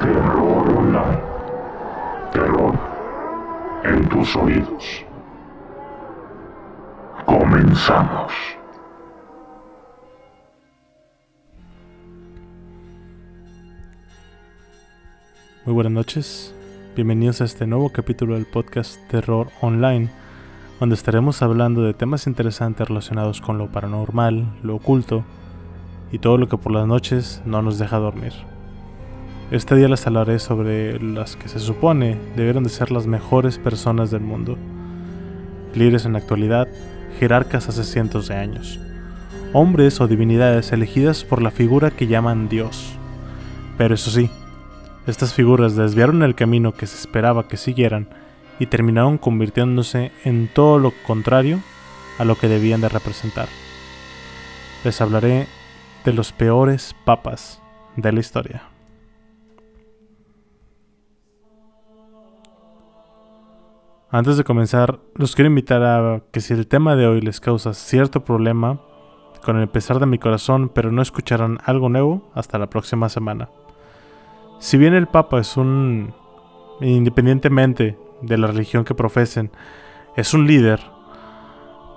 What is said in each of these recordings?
Terror Online. Terror en tus oídos. Comenzamos. Muy buenas noches, bienvenidos a este nuevo capítulo del podcast Terror Online, donde estaremos hablando de temas interesantes relacionados con lo paranormal, lo oculto y todo lo que por las noches no nos deja dormir. Este día les hablaré sobre las que se supone debieron de ser las mejores personas del mundo, líderes en la actualidad, jerarcas hace cientos de años, hombres o divinidades elegidas por la figura que llaman Dios. Pero eso sí, estas figuras desviaron el camino que se esperaba que siguieran y terminaron convirtiéndose en todo lo contrario a lo que debían de representar. Les hablaré de los peores papas de la historia. Antes de comenzar, los quiero invitar a que si el tema de hoy les causa cierto problema, con el pesar de mi corazón, pero no escucharán algo nuevo hasta la próxima semana. Si bien el Papa es un, independientemente de la religión que profesen, es un líder,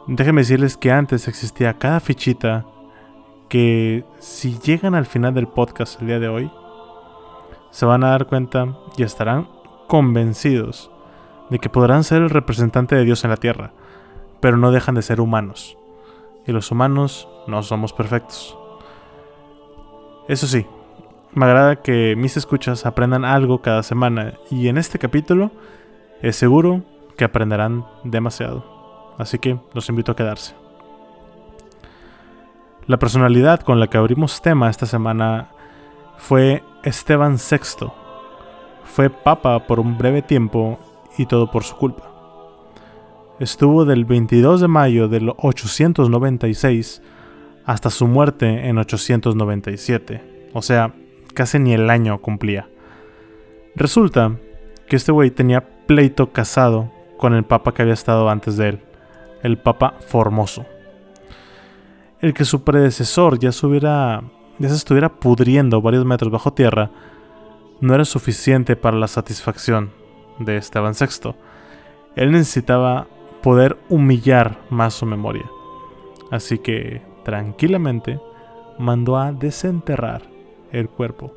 déjenme decirles que antes existía cada fichita que si llegan al final del podcast el día de hoy, se van a dar cuenta y estarán convencidos de que podrán ser el representante de Dios en la tierra, pero no dejan de ser humanos. Y los humanos no somos perfectos. Eso sí, me agrada que mis escuchas aprendan algo cada semana y en este capítulo es seguro que aprenderán demasiado. Así que los invito a quedarse. La personalidad con la que abrimos tema esta semana fue Esteban VI. Fue papa por un breve tiempo y todo por su culpa. Estuvo del 22 de mayo del 896 hasta su muerte en 897. O sea, casi ni el año cumplía. Resulta que este güey tenía pleito casado con el papa que había estado antes de él, el papa Formoso. El que su predecesor ya ya se estuviera pudriendo varios metros bajo tierra no era suficiente para la satisfacción de Esteban VI. Él necesitaba poder humillar más su memoria. Así que, tranquilamente, mandó a desenterrar el cuerpo.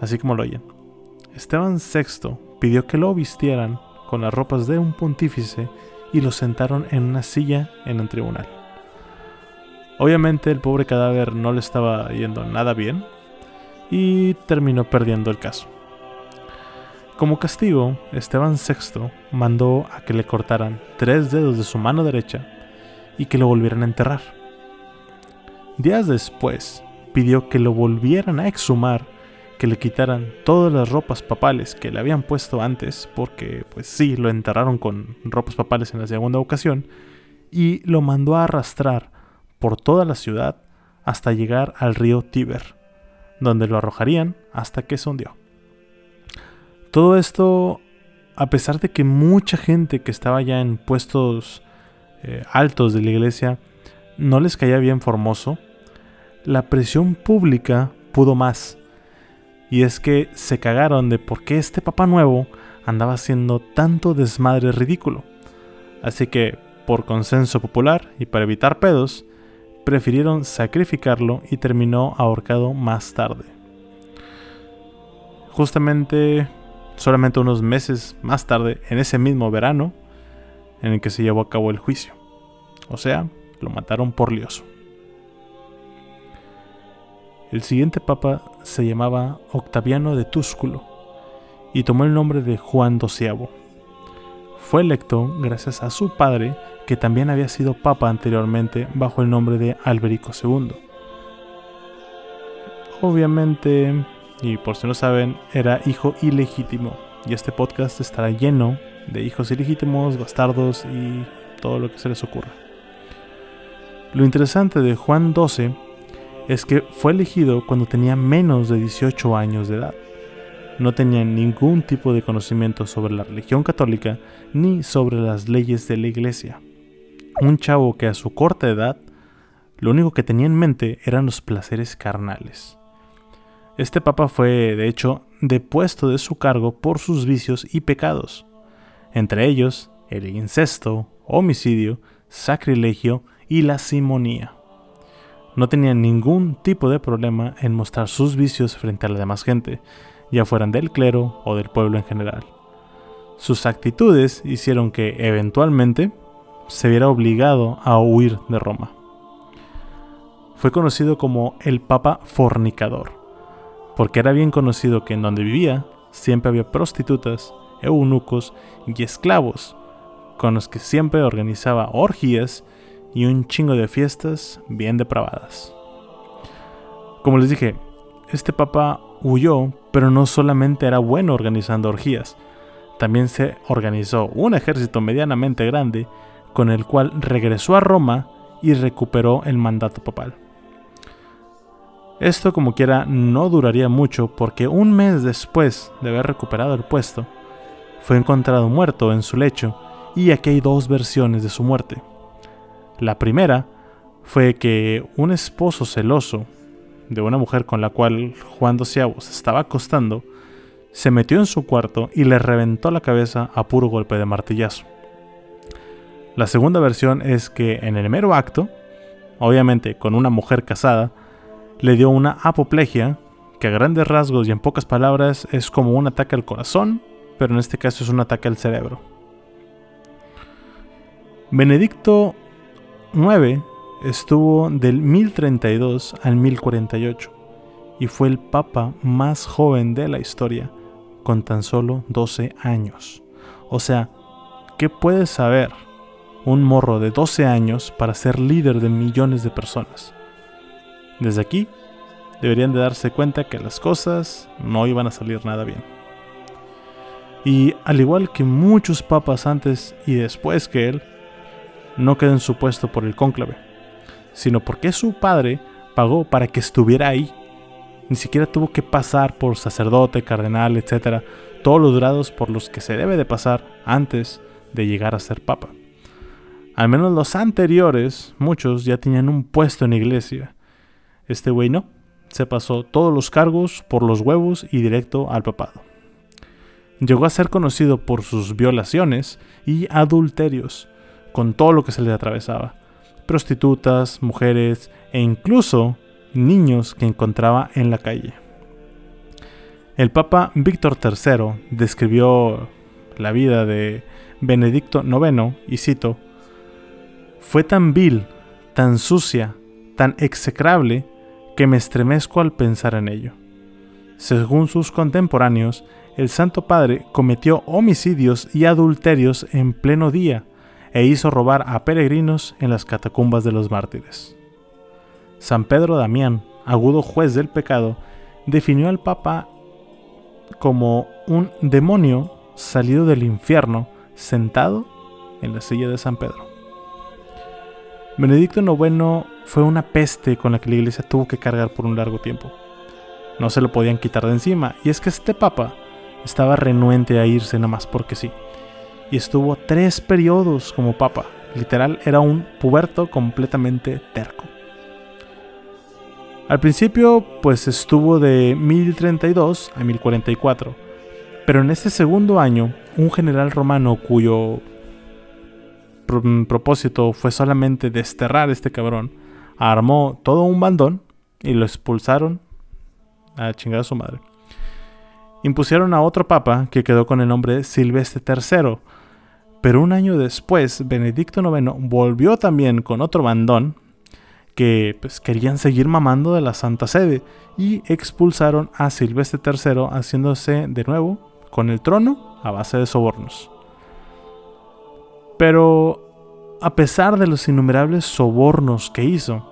Así como lo oyen. Esteban VI pidió que lo vistieran con las ropas de un pontífice y lo sentaron en una silla en un tribunal. Obviamente el pobre cadáver no le estaba yendo nada bien y terminó perdiendo el caso. Como castigo, Esteban VI mandó a que le cortaran tres dedos de su mano derecha y que lo volvieran a enterrar. Días después, pidió que lo volvieran a exhumar, que le quitaran todas las ropas papales que le habían puesto antes, porque pues sí, lo enterraron con ropas papales en la segunda ocasión, y lo mandó a arrastrar por toda la ciudad hasta llegar al río Tíber, donde lo arrojarían hasta que se hundió. Todo esto, a pesar de que mucha gente que estaba ya en puestos eh, altos de la iglesia no les caía bien Formoso, la presión pública pudo más. Y es que se cagaron de por qué este Papa Nuevo andaba haciendo tanto desmadre ridículo. Así que, por consenso popular y para evitar pedos, prefirieron sacrificarlo y terminó ahorcado más tarde. Justamente, solamente unos meses más tarde, en ese mismo verano, en el que se llevó a cabo el juicio. O sea, lo mataron por lioso. El siguiente papa se llamaba Octaviano de Túsculo y tomó el nombre de Juan XII. Fue electo gracias a su padre, que también había sido papa anteriormente bajo el nombre de Alberico II. Obviamente, y por si no saben, era hijo ilegítimo, y este podcast estará lleno de hijos ilegítimos, bastardos y todo lo que se les ocurra. Lo interesante de Juan XII es que fue elegido cuando tenía menos de 18 años de edad. No tenía ningún tipo de conocimiento sobre la religión católica ni sobre las leyes de la iglesia. Un chavo que a su corta edad lo único que tenía en mente eran los placeres carnales. Este papa fue, de hecho, depuesto de su cargo por sus vicios y pecados, entre ellos el incesto, homicidio, sacrilegio y la simonía. No tenía ningún tipo de problema en mostrar sus vicios frente a la demás gente, ya fueran del clero o del pueblo en general. Sus actitudes hicieron que, eventualmente, se viera obligado a huir de Roma. Fue conocido como el Papa Fornicador, porque era bien conocido que en donde vivía siempre había prostitutas, eunucos y esclavos, con los que siempre organizaba orgías y un chingo de fiestas bien depravadas. Como les dije, este papa huyó, pero no solamente era bueno organizando orgías, también se organizó un ejército medianamente grande con el cual regresó a Roma y recuperó el mandato papal. Esto como quiera no duraría mucho porque un mes después de haber recuperado el puesto, fue encontrado muerto en su lecho y aquí hay dos versiones de su muerte. La primera fue que un esposo celoso de una mujer con la cual Juan Dosiavos estaba acostando se metió en su cuarto y le reventó la cabeza a puro golpe de martillazo. La segunda versión es que en el mero acto, obviamente con una mujer casada, le dio una apoplegia, que a grandes rasgos y en pocas palabras es como un ataque al corazón, pero en este caso es un ataque al cerebro. Benedicto IX estuvo del 1032 al 1048 y fue el papa más joven de la historia con tan solo 12 años. O sea, ¿qué puede saber un morro de 12 años para ser líder de millones de personas? Desde aquí, deberían de darse cuenta que las cosas no iban a salir nada bien. Y al igual que muchos papas antes y después que él, no quedó en su puesto por el cónclave, sino porque su padre pagó para que estuviera ahí ni siquiera tuvo que pasar por sacerdote, cardenal, etc. Todos los grados por los que se debe de pasar antes de llegar a ser papa. Al menos los anteriores, muchos ya tenían un puesto en iglesia. Este güey no. Se pasó todos los cargos por los huevos y directo al papado. Llegó a ser conocido por sus violaciones y adulterios, con todo lo que se le atravesaba. Prostitutas, mujeres e incluso niños que encontraba en la calle. El Papa Víctor III describió la vida de Benedicto IX y cito, fue tan vil, tan sucia, tan execrable, que me estremezco al pensar en ello. Según sus contemporáneos, el Santo Padre cometió homicidios y adulterios en pleno día e hizo robar a peregrinos en las catacumbas de los mártires. San Pedro Damián, agudo juez del pecado, definió al Papa como un demonio salido del infierno sentado en la silla de San Pedro. Benedicto IX fue una peste con la que la iglesia tuvo que cargar por un largo tiempo. No se lo podían quitar de encima, y es que este papa estaba renuente a irse nada más porque sí. Y estuvo tres periodos como papa. Literal, era un puberto completamente terco. Al principio, pues estuvo de 1032 a 1044, pero en este segundo año, un general romano cuyo propósito fue solamente desterrar a este cabrón, armó todo un bandón y lo expulsaron a chingar a su madre. Impusieron a otro papa que quedó con el nombre Silvestre III, pero un año después Benedicto IX volvió también con otro bandón que pues, querían seguir mamando de la Santa Sede y expulsaron a Silvestre III haciéndose de nuevo con el trono a base de sobornos. Pero a pesar de los innumerables sobornos que hizo,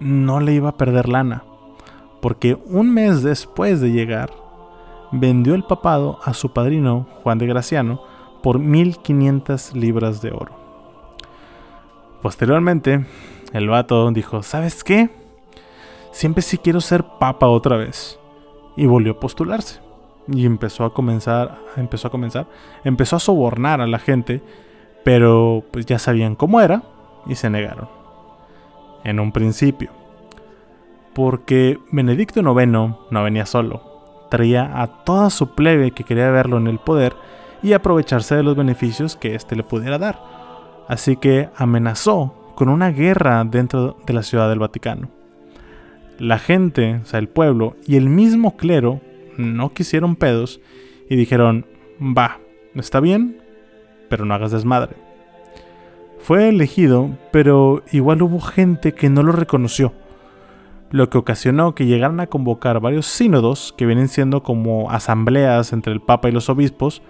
no le iba a perder lana, porque un mes después de llegar, vendió el papado a su padrino Juan de Graciano por 1500 libras de oro. Posteriormente, el vato dijo, ¿sabes qué? Siempre sí quiero ser papa otra vez. Y volvió a postularse. Y empezó a comenzar, empezó a comenzar, empezó a sobornar a la gente, pero pues ya sabían cómo era y se negaron. En un principio. porque Benedicto IX no venía solo, traía a toda su plebe que quería verlo en el poder y aprovecharse de los beneficios que éste le pudiera dar. Así que amenazó con una guerra dentro de la ciudad del Vaticano. La gente, o sea, el pueblo y el mismo clero no quisieron pedos y dijeron, va, está bien, pero no hagas desmadre. Fue elegido, pero igual hubo gente que no lo reconoció, lo que ocasionó que llegaran a convocar varios sínodos, que vienen siendo como asambleas entre el Papa y los obispos,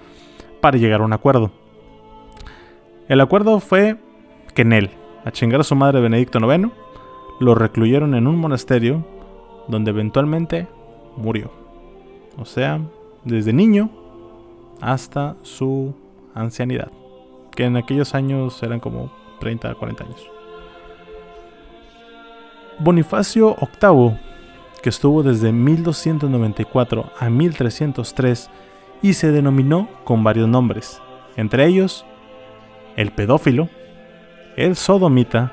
para llegar a un acuerdo. El acuerdo fue que en él, a chingar a su madre Benedicto IX, lo recluyeron en un monasterio donde eventualmente murió. O sea, desde niño hasta su ancianidad, que en aquellos años eran como 30 a 40 años. Bonifacio VIII, que estuvo desde 1294 a 1303 y se denominó con varios nombres, entre ellos el pedófilo, el sodomita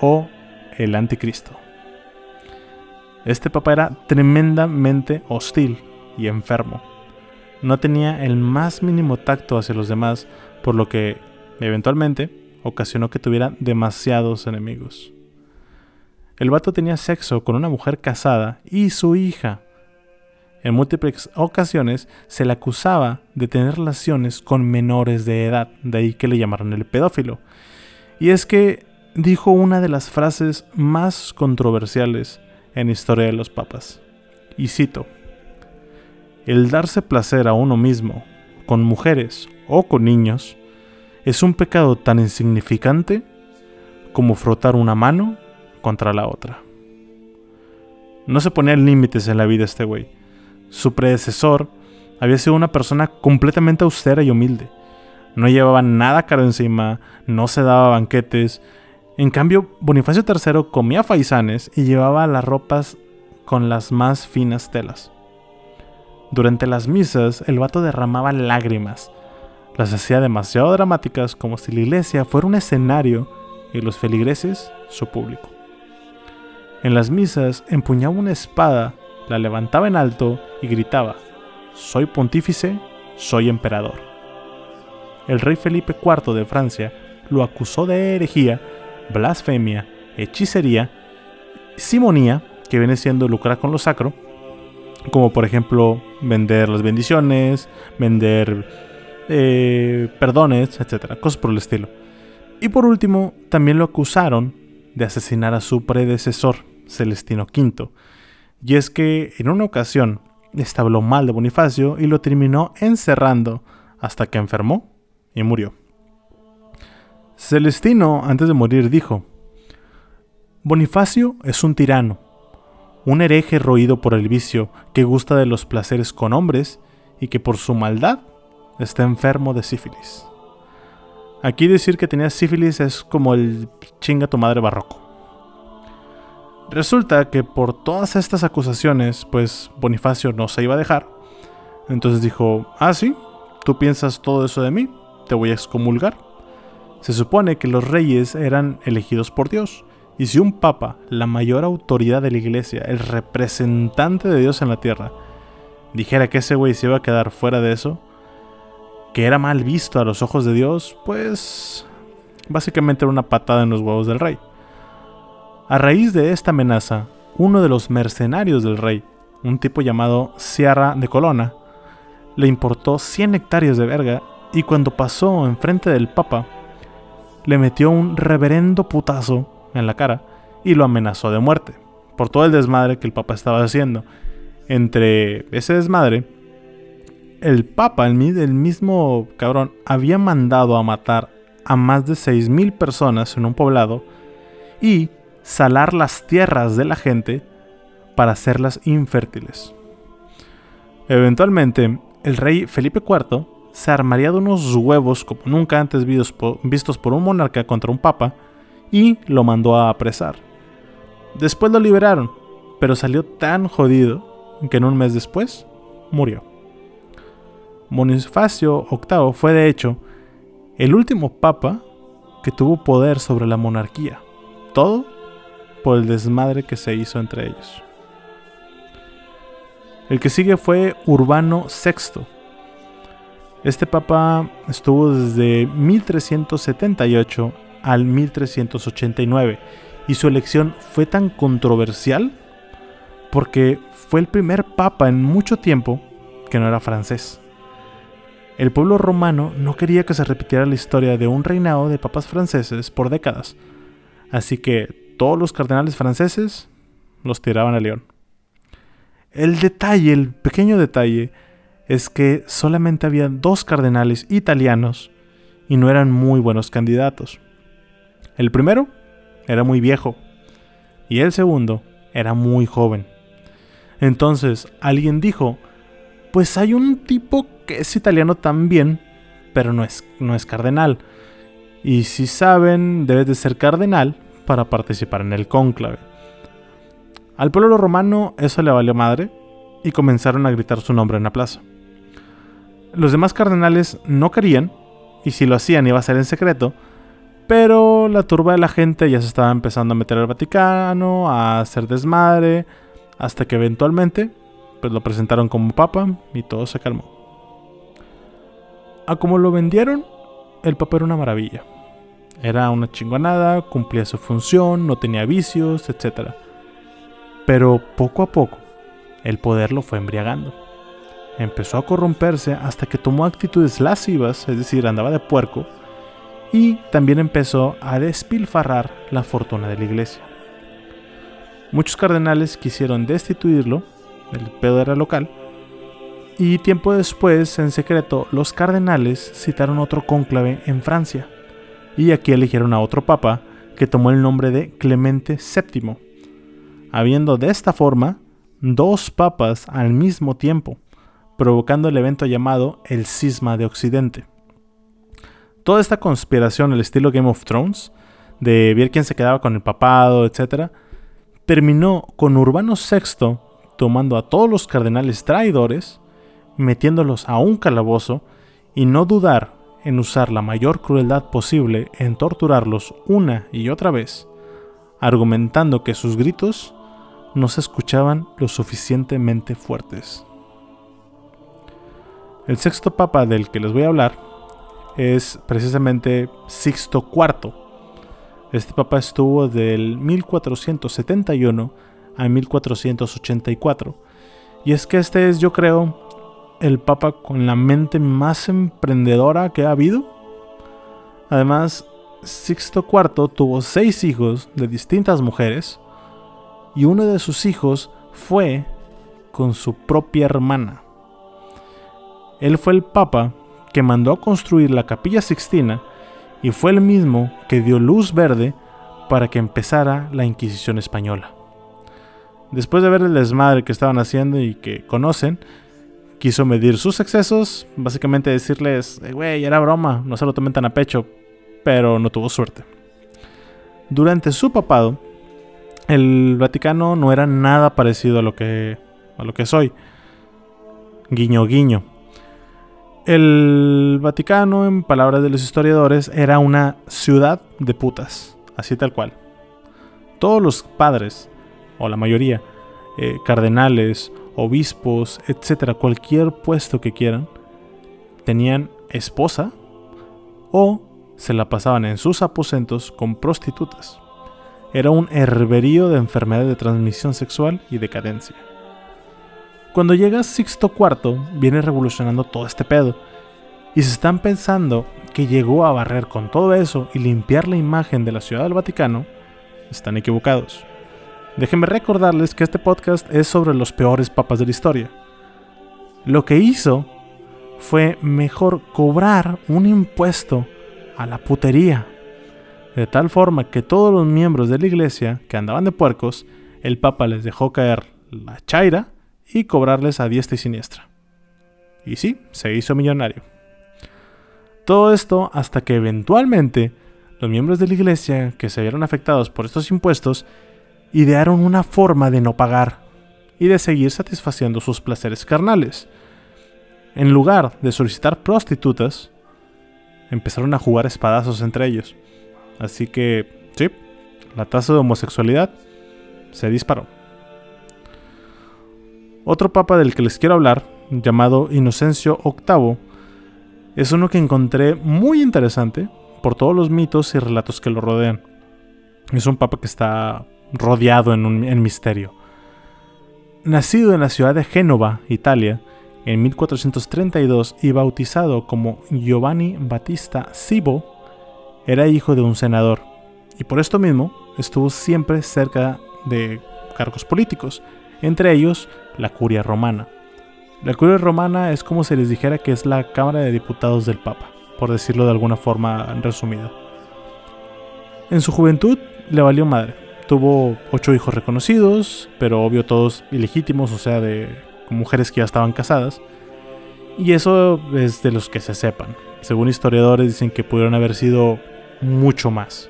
o el anticristo. Este papa era tremendamente hostil y enfermo. No tenía el más mínimo tacto hacia los demás, por lo que, eventualmente, ocasionó que tuviera demasiados enemigos. El vato tenía sexo con una mujer casada y su hija. En múltiples ocasiones se le acusaba de tener relaciones con menores de edad, de ahí que le llamaron el pedófilo. Y es que dijo una de las frases más controversiales en Historia de los Papas. Y cito, el darse placer a uno mismo, con mujeres o con niños, es un pecado tan insignificante como frotar una mano contra la otra. No se ponía límites en la vida este güey. Su predecesor había sido una persona completamente austera y humilde. No llevaba nada caro encima, no se daba banquetes, en cambio, Bonifacio III comía faisanes y llevaba las ropas con las más finas telas. Durante las misas, el vato derramaba lágrimas. Las hacía demasiado dramáticas como si la iglesia fuera un escenario y los feligreses su público. En las misas empuñaba una espada, la levantaba en alto y gritaba, Soy pontífice, soy emperador. El rey Felipe IV de Francia lo acusó de herejía blasfemia, hechicería, simonía, que viene siendo lucrar con lo sacro, como por ejemplo vender las bendiciones, vender eh, perdones, etcétera, cosas por el estilo. Y por último, también lo acusaron de asesinar a su predecesor, Celestino V. Y es que en una ocasión estaba habló mal de Bonifacio y lo terminó encerrando hasta que enfermó y murió. Celestino, antes de morir, dijo, Bonifacio es un tirano, un hereje roído por el vicio que gusta de los placeres con hombres y que por su maldad está enfermo de sífilis. Aquí decir que tenía sífilis es como el chinga tu madre barroco. Resulta que por todas estas acusaciones, pues Bonifacio no se iba a dejar. Entonces dijo, ah, sí, tú piensas todo eso de mí, te voy a excomulgar. Se supone que los reyes eran elegidos por Dios, y si un papa, la mayor autoridad de la iglesia, el representante de Dios en la tierra, dijera que ese güey se iba a quedar fuera de eso, que era mal visto a los ojos de Dios, pues básicamente era una patada en los huevos del rey. A raíz de esta amenaza, uno de los mercenarios del rey, un tipo llamado Sierra de Colonna, le importó 100 hectáreas de verga y cuando pasó enfrente del papa, le metió un reverendo putazo en la cara y lo amenazó de muerte por todo el desmadre que el Papa estaba haciendo. Entre ese desmadre, el Papa, el, mismo cabrón, había mandado a matar a más de 6.000 personas en un poblado y salar las tierras de la gente para hacerlas infértiles. Eventualmente, el rey Felipe IV se armaría de unos huevos como nunca antes vistos por un monarca contra un papa y lo mandó a apresar. Después lo liberaron, pero salió tan jodido que en un mes después murió. Bonifacio VIII fue de hecho el último papa que tuvo poder sobre la monarquía. Todo por el desmadre que se hizo entre ellos. El que sigue fue Urbano VI. Este papa estuvo desde 1378 al 1389 y su elección fue tan controversial porque fue el primer papa en mucho tiempo que no era francés. El pueblo romano no quería que se repitiera la historia de un reinado de papas franceses por décadas, así que todos los cardenales franceses los tiraban a león. El detalle, el pequeño detalle, es que solamente había dos cardenales italianos y no eran muy buenos candidatos. El primero era muy viejo y el segundo era muy joven. Entonces alguien dijo, pues hay un tipo que es italiano también, pero no es, no es cardenal. Y si saben, debes de ser cardenal para participar en el cónclave. Al pueblo romano eso le valió madre y comenzaron a gritar su nombre en la plaza. Los demás cardenales no querían, y si lo hacían iba a ser en secreto, pero la turba de la gente ya se estaba empezando a meter al Vaticano, a hacer desmadre, hasta que eventualmente pues lo presentaron como papa y todo se calmó. A como lo vendieron, el papa era una maravilla. Era una chingonada, cumplía su función, no tenía vicios, etc. Pero poco a poco, el poder lo fue embriagando. Empezó a corromperse hasta que tomó actitudes lascivas, es decir, andaba de puerco, y también empezó a despilfarrar la fortuna de la iglesia. Muchos cardenales quisieron destituirlo, el pedo era local, y tiempo después, en secreto, los cardenales citaron otro cónclave en Francia, y aquí eligieron a otro papa que tomó el nombre de Clemente VII habiendo de esta forma dos papas al mismo tiempo, provocando el evento llamado el Cisma de Occidente. Toda esta conspiración al estilo Game of Thrones, de ver quién se quedaba con el papado, etc., terminó con Urbano VI tomando a todos los cardenales traidores, metiéndolos a un calabozo y no dudar en usar la mayor crueldad posible en torturarlos una y otra vez, argumentando que sus gritos no se escuchaban lo suficientemente fuertes. El sexto papa del que les voy a hablar es precisamente Sixto IV. Este papa estuvo del 1471 a 1484. Y es que este es, yo creo, el papa con la mente más emprendedora que ha habido. Además, Sixto IV tuvo seis hijos de distintas mujeres y uno de sus hijos fue con su propia hermana. Él fue el papa que mandó a construir la capilla sixtina y fue el mismo que dio luz verde para que empezara la Inquisición española. Después de ver el desmadre que estaban haciendo y que conocen, quiso medir sus excesos, básicamente decirles, eh, güey, era broma, no se lo tomen tan a pecho, pero no tuvo suerte. Durante su papado, el Vaticano no era nada parecido a lo que, a lo que soy. Guiño, guiño. El Vaticano, en palabras de los historiadores, era una ciudad de putas, así tal cual. Todos los padres, o la mayoría, eh, cardenales, obispos, etcétera, cualquier puesto que quieran, tenían esposa o se la pasaban en sus aposentos con prostitutas era un herberío de enfermedades de transmisión sexual y decadencia. Cuando llega Sixto IV, viene revolucionando todo este pedo, y se están pensando que llegó a barrer con todo eso y limpiar la imagen de la Ciudad del Vaticano, están equivocados. Déjenme recordarles que este podcast es sobre los peores papas de la historia. Lo que hizo fue mejor cobrar un impuesto a la putería de tal forma que todos los miembros de la iglesia que andaban de puercos, el Papa les dejó caer la chaira y cobrarles a diestra y siniestra. Y sí, se hizo millonario. Todo esto hasta que eventualmente los miembros de la iglesia que se vieron afectados por estos impuestos idearon una forma de no pagar y de seguir satisfaciendo sus placeres carnales. En lugar de solicitar prostitutas, empezaron a jugar espadazos entre ellos. Así que, sí, la tasa de homosexualidad se disparó. Otro papa del que les quiero hablar, llamado Inocencio VIII, es uno que encontré muy interesante por todos los mitos y relatos que lo rodean. Es un papa que está rodeado en, misterio. Nacido en la ciudad de Génova, Italia, en 1432 y bautizado como Giovanni Battista Cibo, era hijo de un senador y por esto mismo estuvo siempre cerca de cargos políticos, entre ellos la curia romana. La curia romana es como se les dijera que es la Cámara de Diputados del Papa, por decirlo de alguna forma resumida. En su juventud le valió madre. Tuvo ocho hijos reconocidos, pero obvio todos ilegítimos, o sea, de mujeres que ya estaban casadas. Y eso es de los que se sepan. Según historiadores dicen que pudieron haber sido mucho más.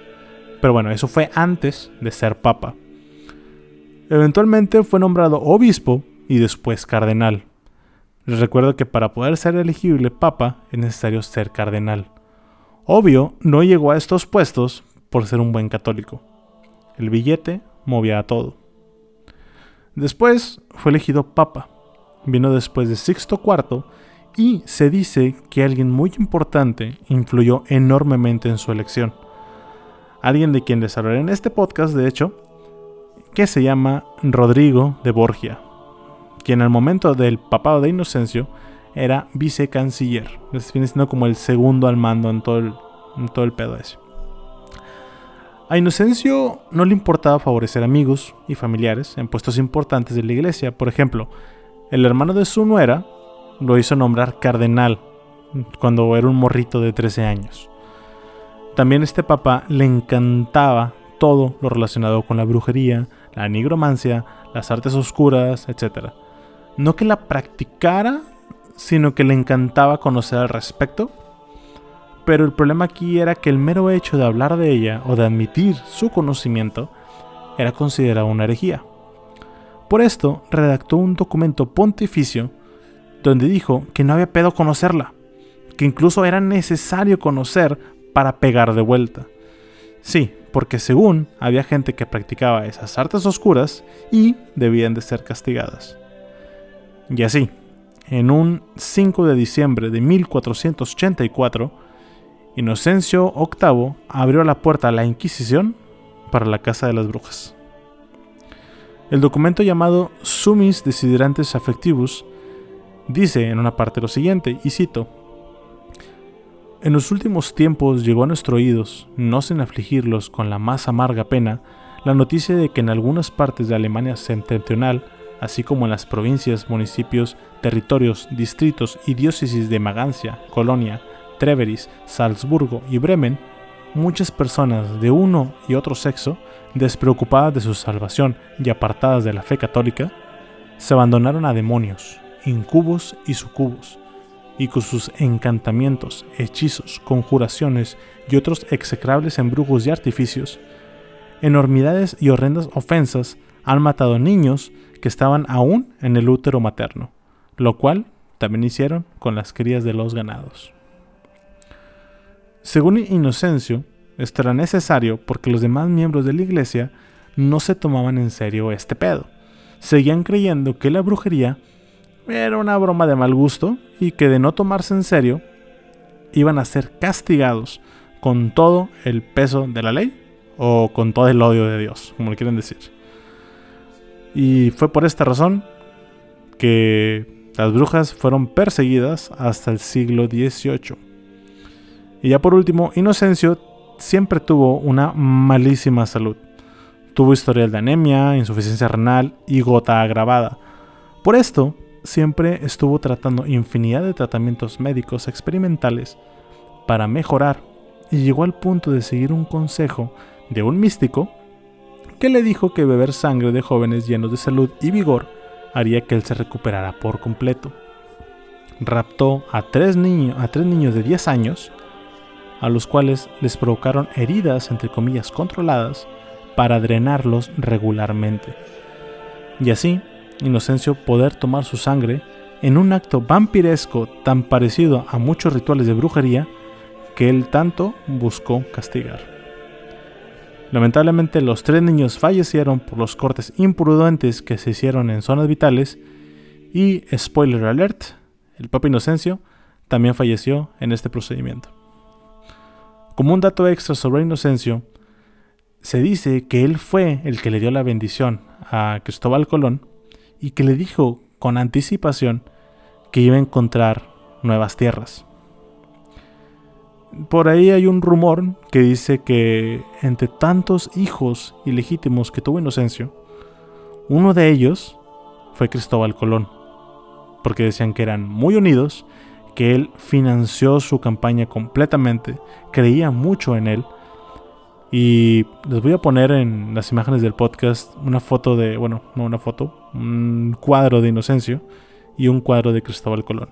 Pero bueno, eso fue antes de ser papa. Eventualmente fue nombrado obispo y después cardenal. Les recuerdo que para poder ser elegible papa es necesario ser cardenal. Obvio, no llegó a estos puestos por ser un buen católico. El billete movía a todo. Después fue elegido papa vino después de Sixto IV y se dice que alguien muy importante influyó enormemente en su elección. Alguien de quien les hablaré en este podcast, de hecho, que se llama Rodrigo de Borgia, quien al momento del papado de Inocencio era vicecanciller, les viene siendo como el segundo al mando en todo el, en pedo ese. A Inocencio no le importaba favorecer amigos y familiares en puestos importantes de la iglesia, por ejemplo, el hermano de su nuera lo hizo nombrar cardenal cuando era un morrito de 13 años. También este papá le encantaba todo lo relacionado con la brujería, la nigromancia, las artes oscuras, etc. No que la practicara, sino que le encantaba conocer al respecto. Pero el problema aquí era que el mero hecho de hablar de ella o de admitir su conocimiento era considerado una herejía. Por esto redactó un documento pontificio donde dijo que no había pedo conocerla, que incluso era necesario conocer para pegar de vuelta. Sí, porque según había gente que practicaba esas artes oscuras y debían de ser castigadas. Y así, en un 5 de diciembre de 1484, Inocencio VIII abrió la puerta a la Inquisición para la Casa de las Brujas. El documento llamado Sumis Desiderantes Affectivus dice en una parte lo siguiente, y cito, En los últimos tiempos llegó a nuestros oídos, no sin afligirlos con la más amarga pena, la noticia de que en algunas partes de Alemania septentrional, así como en las provincias, municipios, territorios, distritos y diócesis de Magancia, Colonia, Treveris, Salzburgo y Bremen, muchas personas de uno y otro sexo despreocupadas de su salvación y apartadas de la fe católica, se abandonaron a demonios, incubos y sucubos, y con sus encantamientos, hechizos, conjuraciones y otros execrables embrujos y artificios, enormidades y horrendas ofensas han matado niños que estaban aún en el útero materno, lo cual también hicieron con las crías de los ganados. Según Inocencio, esto era necesario porque los demás miembros de la iglesia no se tomaban en serio este pedo. Seguían creyendo que la brujería era una broma de mal gusto y que de no tomarse en serio iban a ser castigados con todo el peso de la ley o con todo el odio de Dios, como le quieren decir. Y fue por esta razón que las brujas fueron perseguidas hasta el siglo XVIII. Y ya por último, Inocencio siempre tuvo una malísima salud. Tuvo historial de anemia, insuficiencia renal y gota agravada. Por esto, siempre estuvo tratando infinidad de tratamientos médicos experimentales para mejorar y llegó al punto de seguir un consejo de un místico que le dijo que beber sangre de jóvenes llenos de salud y vigor haría que él se recuperara por completo. Raptó a tres, a tres niños de 10 años a los cuales les provocaron heridas entre comillas controladas para drenarlos regularmente. Y así, Inocencio poder tomar su sangre en un acto vampiresco tan parecido a muchos rituales de brujería que él tanto buscó castigar. Lamentablemente los tres niños fallecieron por los cortes imprudentes que se hicieron en zonas vitales y, spoiler alert, el Papa Inocencio también falleció en este procedimiento. Como un dato extra sobre Inocencio, se dice que él fue el que le dio la bendición a Cristóbal Colón y que le dijo con anticipación que iba a encontrar nuevas tierras. Por ahí hay un rumor que dice que entre tantos hijos ilegítimos que tuvo Inocencio, uno de ellos fue Cristóbal Colón, porque decían que eran muy unidos, que él financió su campaña completamente, creía mucho en él. Y les voy a poner en las imágenes del podcast una foto de, bueno, no una foto, un cuadro de Inocencio y un cuadro de Cristóbal Colón.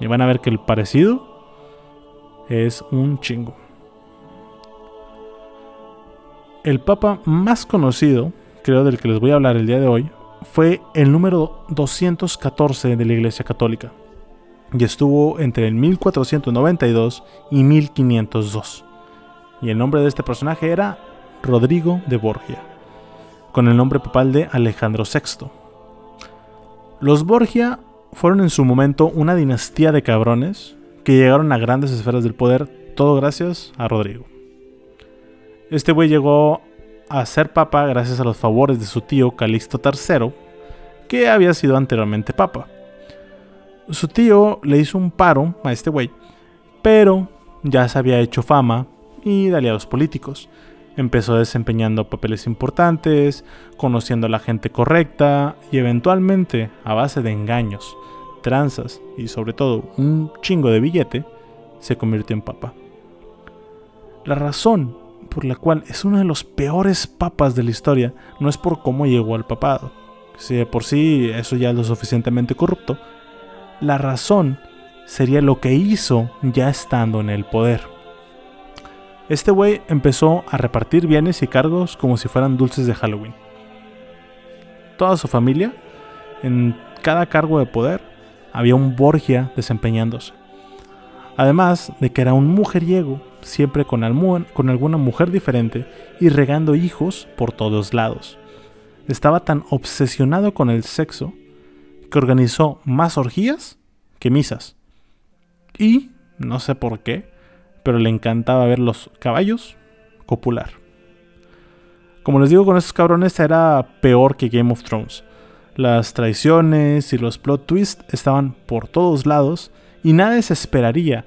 Y van a ver que el parecido es un chingo. El papa más conocido, creo del que les voy a hablar el día de hoy, fue el número 214 de la Iglesia Católica y estuvo entre el 1492 y 1502. Y el nombre de este personaje era Rodrigo de Borgia, con el nombre papal de Alejandro VI. Los Borgia fueron en su momento una dinastía de cabrones que llegaron a grandes esferas del poder, todo gracias a Rodrigo. Este güey llegó a ser papa gracias a los favores de su tío Calixto III, que había sido anteriormente papa. Su tío le hizo un paro a este güey, pero ya se había hecho fama y de aliados políticos. Empezó desempeñando papeles importantes, conociendo a la gente correcta y eventualmente, a base de engaños, tranzas y sobre todo un chingo de billete, se convirtió en papa. La razón por la cual es uno de los peores papas de la historia no es por cómo llegó al papado, si de por sí eso ya es lo suficientemente corrupto, la razón sería lo que hizo ya estando en el poder. Este güey empezó a repartir bienes y cargos como si fueran dulces de Halloween. Toda su familia, en cada cargo de poder, había un Borgia desempeñándose. Además de que era un mujeriego, siempre con, con alguna mujer diferente y regando hijos por todos lados. Estaba tan obsesionado con el sexo que organizó más orgías que misas. Y, no sé por qué, pero le encantaba ver los caballos copular. Como les digo, con estos cabrones era peor que Game of Thrones. Las traiciones y los plot twists estaban por todos lados y nadie se esperaría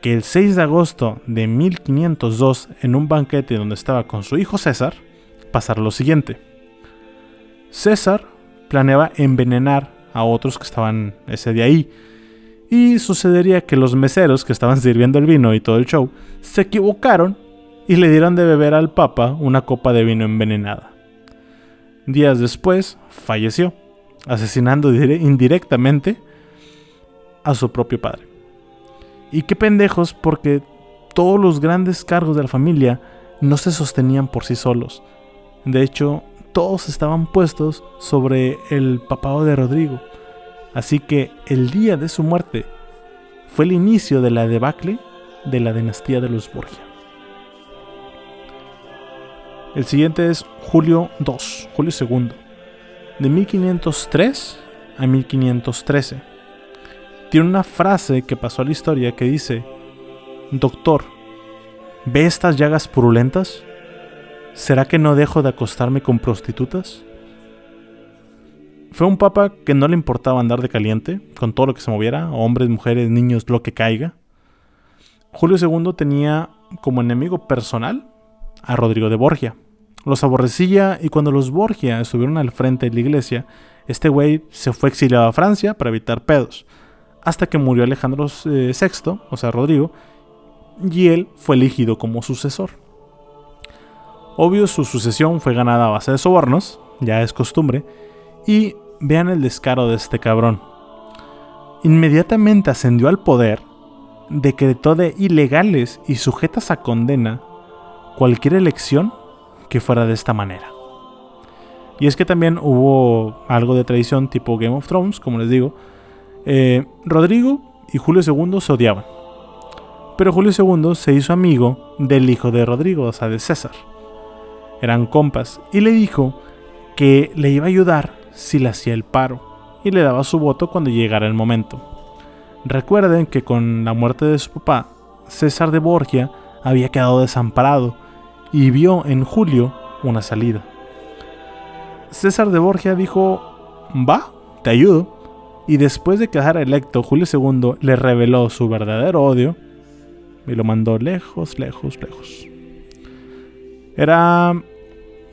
que el 6 de agosto de 1502, en un banquete donde estaba con su hijo César, pasara lo siguiente. César planeaba envenenar a otros que estaban ese día ahí, y sucedería que los meseros que estaban sirviendo el vino y todo el show se equivocaron y le dieron de beber al Papa una copa de vino envenenada. Días después falleció asesinando indirectamente a su propio padre. Y qué pendejos porque todos los grandes cargos de la familia no se sostenían por sí solos. De hecho, todos estaban puestos sobre el papado de Rodrigo. Así que el día de su muerte fue el inicio de la debacle de la dinastía de los Borgia. El siguiente es Julio II, Julio II de 1503 a 1513. Tiene una frase que pasó a la historia que dice, Doctor, ¿ve estas llagas purulentas? ¿Será que no dejo de acostarme con prostitutas? Fue un papa que no le importaba andar de caliente, con todo lo que se moviera, hombres, mujeres, niños, lo que caiga. Julio II tenía como enemigo personal a Rodrigo de Borgia, los aborrecía y cuando los Borgia estuvieron al frente de la iglesia, este güey se fue exiliado a Francia para evitar pedos. Hasta que murió Alejandro VI, eh, o sea, Rodrigo, y él fue elegido como sucesor. Obvio, su sucesión fue ganada a base de sobornos, ya es costumbre, y vean el descaro de este cabrón. Inmediatamente ascendió al poder, decretó de ilegales y sujetas a condena cualquier elección que fuera de esta manera. Y es que también hubo algo de tradición tipo Game of Thrones, como les digo. Eh, Rodrigo y Julio II se odiaban. Pero Julio II se hizo amigo del hijo de Rodrigo, o sea, de César. eran compas, y le dijo que le iba a ayudar si le hacía el paro, y le daba su voto cuando llegara el momento. Recuerden que con la muerte de su papá, César de Borgia había quedado desamparado y vio en Julio una salida. César de Borgia dijo, va, te ayudo, y después de quedar electo, Julio II le reveló su verdadero odio y lo mandó lejos, lejos, lejos. Era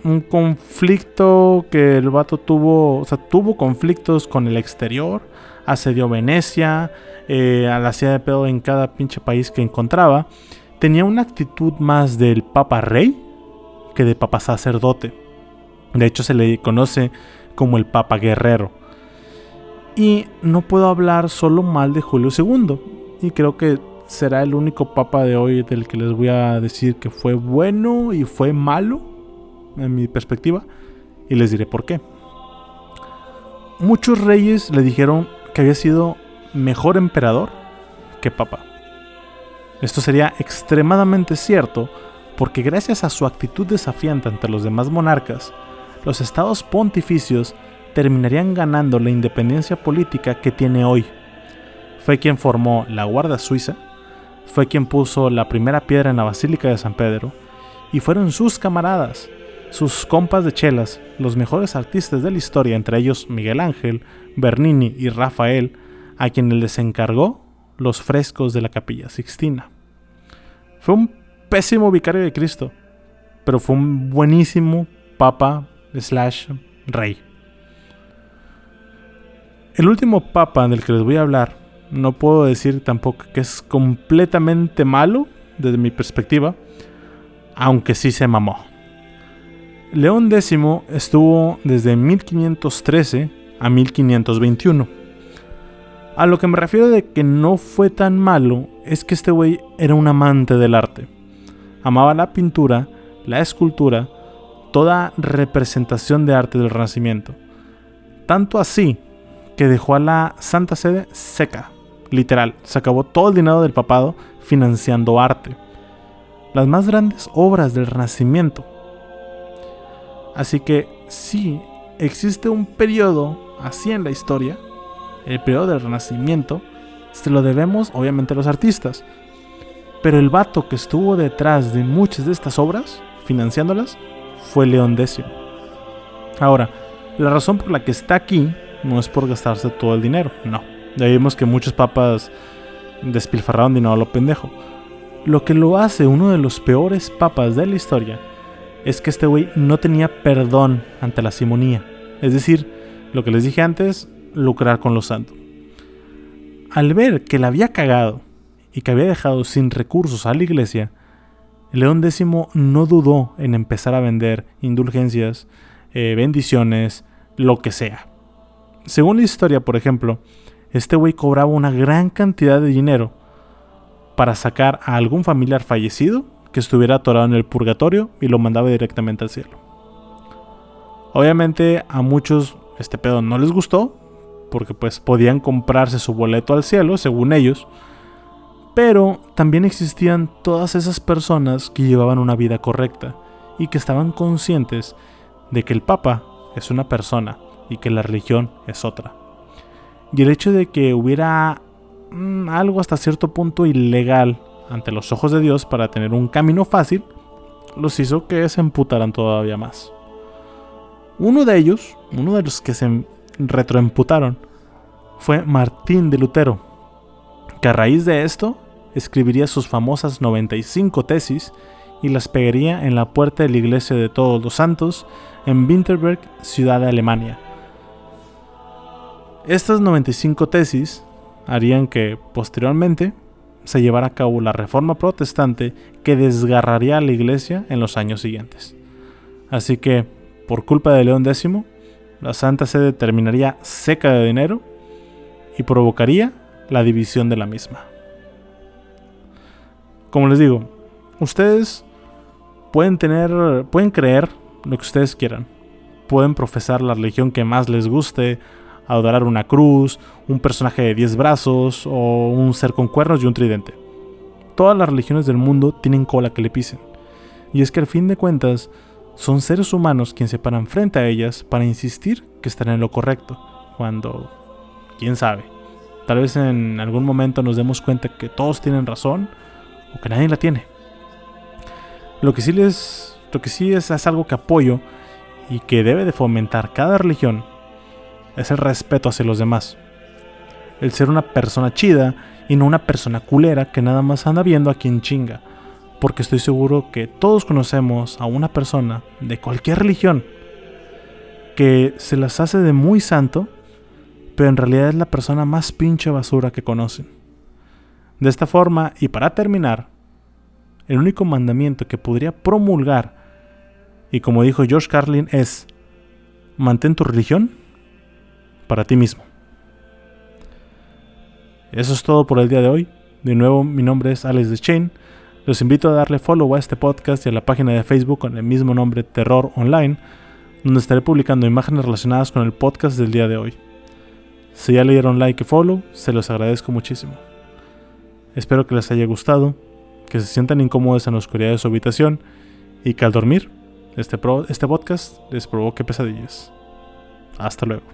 un conflicto que el vato tuvo, o sea, tuvo conflictos con el exterior, asedió Venecia, eh, a la hacía de pedo en cada pinche país que encontraba. Tenía una actitud más del papa rey que de papa sacerdote. De hecho, se le conoce como el papa guerrero. Y no puedo hablar solo mal de Julio II. Y creo que será el único papa de hoy del que les voy a decir que fue bueno y fue malo, en mi perspectiva. Y les diré por qué. Muchos reyes le dijeron que había sido mejor emperador que papa. Esto sería extremadamente cierto porque gracias a su actitud desafiante ante los demás monarcas, los estados pontificios terminarían ganando la independencia política que tiene hoy. Fue quien formó la Guardia Suiza, fue quien puso la primera piedra en la Basílica de San Pedro, y fueron sus camaradas, sus compas de chelas, los mejores artistas de la historia, entre ellos Miguel Ángel, Bernini y Rafael, a quienes les encargó los frescos de la capilla Sixtina. Fue un pésimo vicario de Cristo, pero fue un buenísimo papa slash rey. El último papa del que les voy a hablar, no puedo decir tampoco que es completamente malo desde mi perspectiva, aunque sí se mamó. León X estuvo desde 1513 a 1521. A lo que me refiero de que no fue tan malo es que este güey era un amante del arte. Amaba la pintura, la escultura, toda representación de arte del Renacimiento. Tanto así que dejó a la Santa Sede seca, literal, se acabó todo el dinero del papado financiando arte. Las más grandes obras del Renacimiento. Así que sí, existe un periodo así en la historia, el periodo del Renacimiento, se lo debemos obviamente a los artistas. Pero el vato que estuvo detrás de muchas de estas obras, financiándolas, fue León X. Ahora, la razón por la que está aquí no es por gastarse todo el dinero, no. Ya vimos que muchos papas despilfarraron dinero a lo pendejo. Lo que lo hace uno de los peores papas de la historia es que este güey no tenía perdón ante la simonía. Es decir, lo que les dije antes, lucrar con los santos. Al ver que la había cagado y que había dejado sin recursos a la iglesia, León X no dudó en empezar a vender indulgencias, eh, bendiciones, lo que sea. Según la historia, por ejemplo, este güey cobraba una gran cantidad de dinero para sacar a algún familiar fallecido que estuviera atorado en el purgatorio y lo mandaba directamente al cielo. Obviamente a muchos este pedo no les gustó, porque pues podían comprarse su boleto al cielo, según ellos, pero también existían todas esas personas que llevaban una vida correcta y que estaban conscientes de que el Papa es una persona y que la religión es otra. Y el hecho de que hubiera mm, algo hasta cierto punto ilegal ante los ojos de Dios para tener un camino fácil, los hizo que se emputaran todavía más. Uno de ellos, uno de los que se retroemputaron, fue Martín de Lutero, que a raíz de esto escribiría sus famosas 95 tesis y las pegaría en la puerta de la iglesia de todos los santos en Winterberg, ciudad de Alemania. Estas 95 tesis harían que posteriormente se llevara a cabo la reforma protestante que desgarraría a la iglesia en los años siguientes. Así que, por culpa de León X, la Santa Sede terminaría seca de dinero y provocaría la división de la misma. Como les digo, ustedes pueden tener, pueden creer lo que ustedes quieran. Pueden profesar la religión que más les guste, adorar una cruz, un personaje de 10 brazos o un ser con cuernos y un tridente. Todas las religiones del mundo tienen cola que le pisen. Y es que al fin de cuentas, son seres humanos quienes se paran frente a ellas para insistir que están en lo correcto, cuando, quién sabe, tal vez en algún momento nos demos cuenta que todos tienen razón o que nadie la tiene. Lo que sí les, lo que sí es, es algo que apoyo y que debe de fomentar cada religión es el respeto hacia los demás. El ser una persona chida y no una persona culera que nada más anda viendo a quien chinga porque estoy seguro que todos conocemos a una persona de cualquier religión que se las hace de muy santo, pero en realidad es la persona más pinche basura que conocen. De esta forma, y para terminar, el único mandamiento que podría promulgar, y como dijo George Carlin, es mantén tu religión para ti mismo. Eso es todo por el día de hoy. De nuevo, mi nombre es Alex de Chain. Los invito a darle follow a este podcast y a la página de Facebook con el mismo nombre Terror Online, donde estaré publicando imágenes relacionadas con el podcast del día de hoy. Si ya le dieron like y follow, se los agradezco muchísimo. Espero que les haya gustado, que se sientan incómodos en la oscuridad de su habitación y que al dormir este, este podcast les provoque pesadillas. Hasta luego.